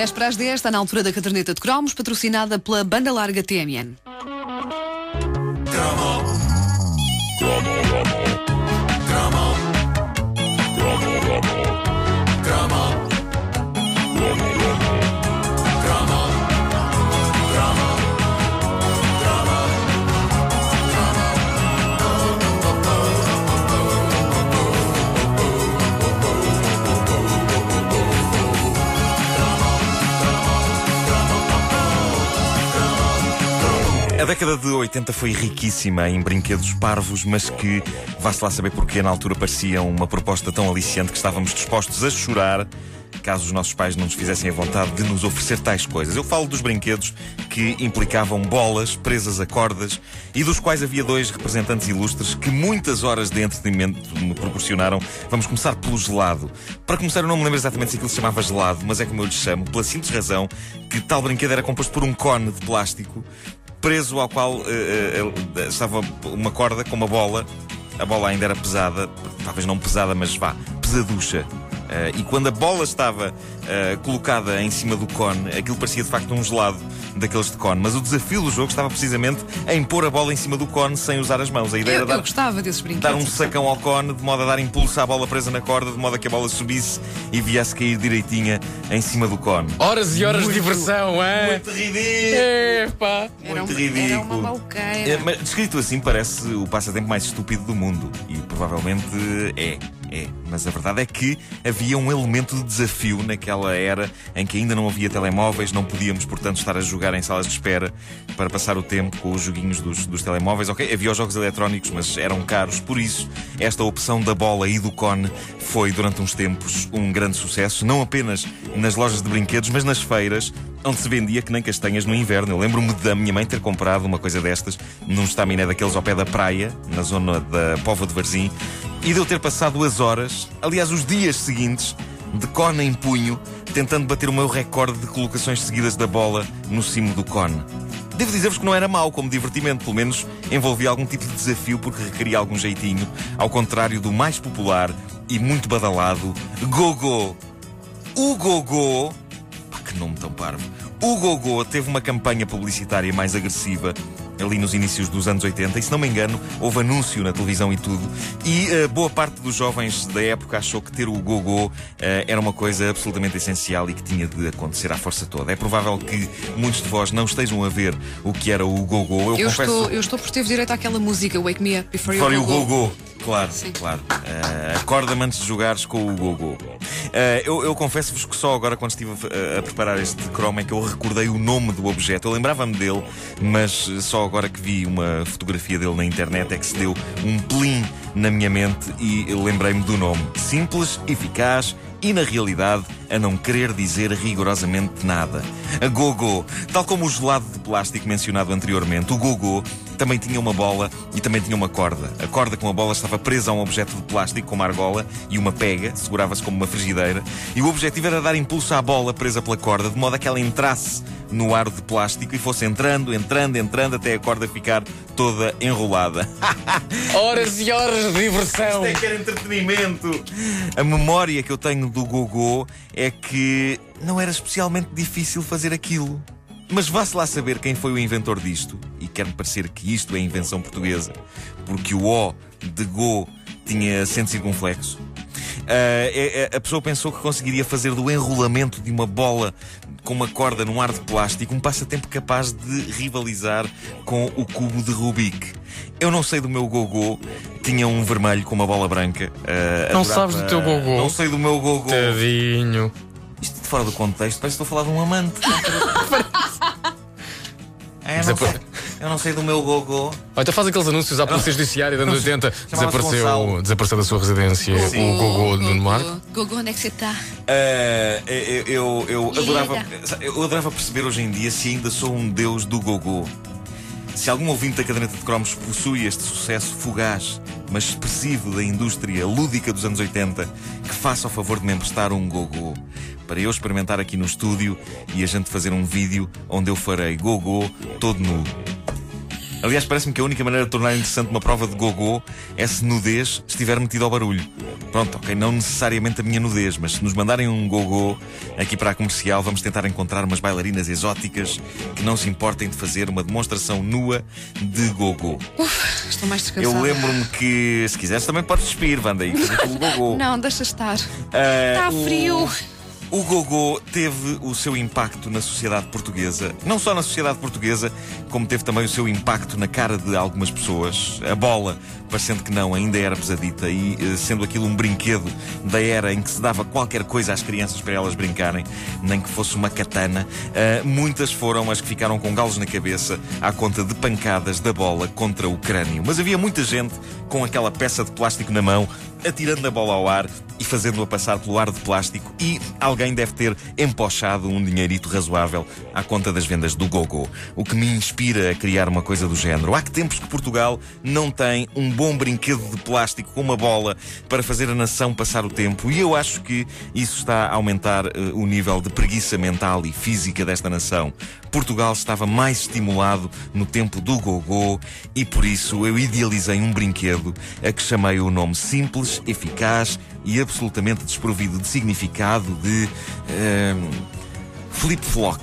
10 para as 10, está na altura da caderneta de cromos, patrocinada pela banda larga TMN. A década de 80 foi riquíssima em brinquedos parvos, mas que, vá-se lá saber porquê, na altura pareciam uma proposta tão aliciante que estávamos dispostos a chorar caso os nossos pais não nos fizessem a vontade de nos oferecer tais coisas. Eu falo dos brinquedos que implicavam bolas presas a cordas e dos quais havia dois representantes ilustres que muitas horas de entretenimento me proporcionaram. Vamos começar pelo gelado. Para começar, eu não me lembro exatamente se aquilo se chamava gelado, mas é como eu lhe chamo, pela simples razão que tal brinquedo era composto por um cone de plástico preso ao qual uh, uh, estava uma corda com uma bola. A bola ainda era pesada, talvez não pesada, mas vá, pesaducha. Uh, e quando a bola estava colocada em cima do cone, aquilo parecia de facto um gelado daqueles de cone. Mas o desafio do jogo estava precisamente em pôr a bola em cima do cone sem usar as mãos. A ideia eu, era dar, eu gostava desses brinquedos. dar um sacão ao cone, de modo a dar impulso à bola presa na corda, de modo a que a bola subisse e viesse cair direitinha em cima do cone. Horas e horas Muito- de diversão, é? Muito ridículo! Epá. Era Muito uma, ridículo. era uma. É, mas descrito assim parece o passatempo mais estúpido do mundo. E provavelmente é. É. Mas a verdade é que havia um elemento de desafio naquela era em que ainda não havia telemóveis, não podíamos, portanto, estar a jogar em salas de espera para passar o tempo com os joguinhos dos, dos telemóveis. Ok, havia os jogos eletrónicos, mas eram caros, por isso esta opção da bola e do cone foi, durante uns tempos, um grande sucesso, não apenas nas lojas de brinquedos, mas nas feiras, onde se vendia que nem castanhas no inverno. Eu lembro-me da minha mãe ter comprado uma coisa destas num estaminé daqueles ao pé da praia, na zona da Póvoa de Varzim, e de eu ter passado as horas, aliás, os dias seguintes, de cone em punho, tentando bater o meu recorde de colocações seguidas da bola no cimo do cone. Devo dizer-vos que não era mau como divertimento, pelo menos envolvia algum tipo de desafio porque requeria algum jeitinho, ao contrário do mais popular e muito badalado Gogô. O Gogô Pá, que nome tão parvo. O Gogô teve uma campanha publicitária mais agressiva ali nos inícios dos anos 80 e, se não me engano, houve anúncio na televisão e tudo. E eh, boa parte dos jovens da época achou que ter o Gogô eh, era uma coisa absolutamente essencial e que tinha de acontecer à força toda. É provável que muitos de vós não estejam a ver o que era o Gogô. Eu, Eu confesso... estou, eu estou por ter direito àquela música Wake Me Up Before You Fora o Go. Claro, Sim. claro. Eh, Acorda-me antes de jogares com o Gogô. Eh, eu eu confesso-vos que só agora, quando estive a, a preparar este Chrome, é que eu recordei o nome do objeto. Eu lembrava-me dele, mas só agora que vi uma fotografia dele na internet é que se deu um plim na minha mente e lembrei-me do nome. Simples, eficaz e, na realidade, a não querer dizer rigorosamente nada. A Gogô, tal como o gelado de plástico mencionado anteriormente, o Gogô também tinha uma bola e também tinha uma corda. A corda com a bola estava presa a um objeto de plástico com uma argola e uma pega, segurava-se como uma frigideira, e o objetivo era dar impulso à bola presa pela corda, de modo a que ela entrasse no aro de plástico e fosse entrando, entrando, entrando até a corda ficar toda enrolada. Horas e horas de diversão. Isto é que era entretenimento. A memória que eu tenho do Gogô é que não era especialmente difícil fazer aquilo. Mas vá-se lá saber quem foi o inventor disto. E quer-me parecer que isto é invenção portuguesa, porque o O de Go tinha acento circunflexo. Ah, é- é- a pessoa pensou que conseguiria fazer do enrolamento de uma bola com uma corda num ar de plástico um passatempo capaz de rivalizar com o cubo de Rubik. Eu não sei do meu gogô, tinha um vermelho com uma bola branca. ah, Não sabes do teu gogô? Não sei do meu gogô. Tadinho. Isto de fora do contexto, parece que estou a falar de um amante. Eu, não sei, eu não sei do meu gogô. Ou então faz aqueles anúncios à Polícia Judiciária dos anos 80. Chamava-se Desapareceu, desapareceu da sua residência o Gogô de Nuno Marco. Gogô, onde é que você está? Ah, eu, eu, eu Liga. adorava, eu adorava perceber hoje em dia se ainda sou um deus do gogô. Se algum ouvinte da caderneta de cromos possui este sucesso fugaz, mas expressivo da indústria lúdica dos anos 80, que faça o favor de me emprestar um gogô. Para eu experimentar aqui no estúdio e a gente fazer um vídeo onde eu farei gogô todo nu. Aliás, parece-me que a única maneira de tornar interessante uma prova de gogô é se nudez estiver metido ao barulho. Pronto, ok, não necessariamente a minha nudez, mas se nos mandarem um gogô aqui para a comercial, vamos tentar encontrar umas bailarinas exóticas que não se importem de fazer uma demonstração nua de gogô. Uf, estou mais descansada. Eu lembro-me que, se quiseres, também podes despir, Wanda, e fazer o gogô. Não, deixa estar. Ah, Está frio. O gogô teve o seu impacto na sociedade portuguesa, não só na sociedade portuguesa, como teve também o seu impacto na cara de algumas pessoas. A bola, parecendo que não, ainda era pesadita e eh, sendo aquilo um brinquedo da era em que se dava qualquer coisa às crianças para elas brincarem, nem que fosse uma katana, eh, muitas foram as que ficaram com galos na cabeça à conta de pancadas da bola contra o crânio. Mas havia muita gente com aquela peça de plástico na mão, atirando a bola ao ar e fazendo-a passar pelo ar de plástico e alguém deve ter empochado um dinheirito razoável à conta das vendas do Gogo. O que me inspira a criar uma coisa do género. Há que tempos que Portugal não tem um bom brinquedo de plástico com uma bola para fazer a nação passar o tempo e eu acho que isso está a aumentar eh, o nível de preguiça mental e física desta nação. Portugal estava mais estimulado no tempo do Gogô e por isso eu idealizei um brinquedo a que chamei o nome simples, eficaz e absolutamente desprovido de significado de. ehm, Flip-flock.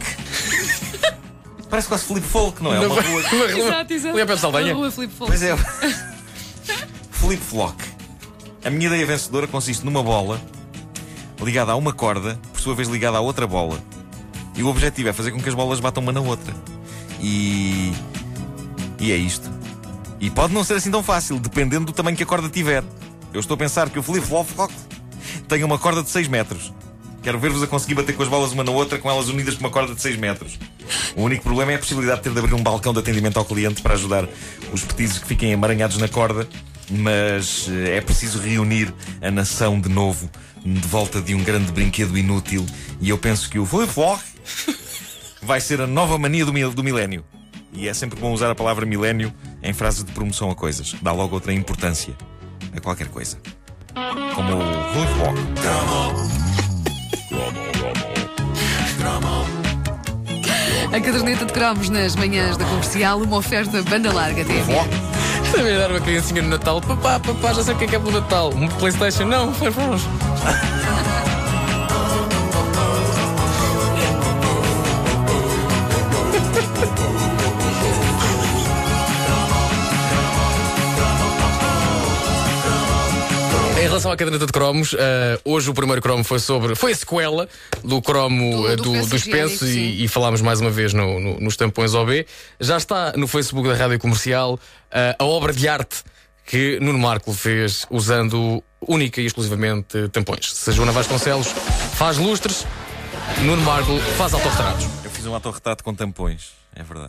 Parece quase flip-folk, não é? Uma rua. Exato, exato. Ali ao pé de Saldanha. A rua Flip Flop. Pois é. Flip-flock. A minha ideia vencedora consiste numa bola ligada a uma corda, por sua vez ligada a outra bola. E o objetivo é fazer com que as bolas batam uma na outra. E. E é isto. E pode não ser assim tão fácil, dependendo do tamanho que a corda tiver. Eu estou a pensar que o flip-flop tem uma corda de 6 metros. Quero ver-vos a conseguir bater com as bolas uma na outra, com elas unidas com uma corda de 6 metros. O único problema é a possibilidade de ter de abrir um balcão de atendimento ao cliente para ajudar os petizes que fiquem emaranhados na corda. Mas eh, é preciso reunir a nação de novo, de volta de um grande brinquedo inútil. E eu penso que o flip-flop vai ser a nova mania do, mil- do milénio. E é sempre bom usar a palavra milénio em frases de promoção a coisas. Dá logo outra importância a qualquer coisa. Como o flip-flop. A caderneta de cromos nas manhãs da comercial, uma oferta banda larga TV. Também dar uma criancinha no Natal. Papá, papá, já sei o que é que é pelo Natal. Um Playstation? Não, foi para relação à caderneta de cromos, eh, hoje o primeiro cromo foi sobre. Foi a sequela do cromo Do- eh, do do, penso dos higiênico, pensos sim. e, e falámos mais uma vez no- no- nos tampões OB. Já está no Facebook da Rádio Comercial eh, a obra de arte que Nuno Marco fez usando única e exclusivamente tampões. Se a Joana Vasconcelos faz lustres, Nuno Marco faz autorretratos. Eu fiz um autorretrato com tampões, é verdade.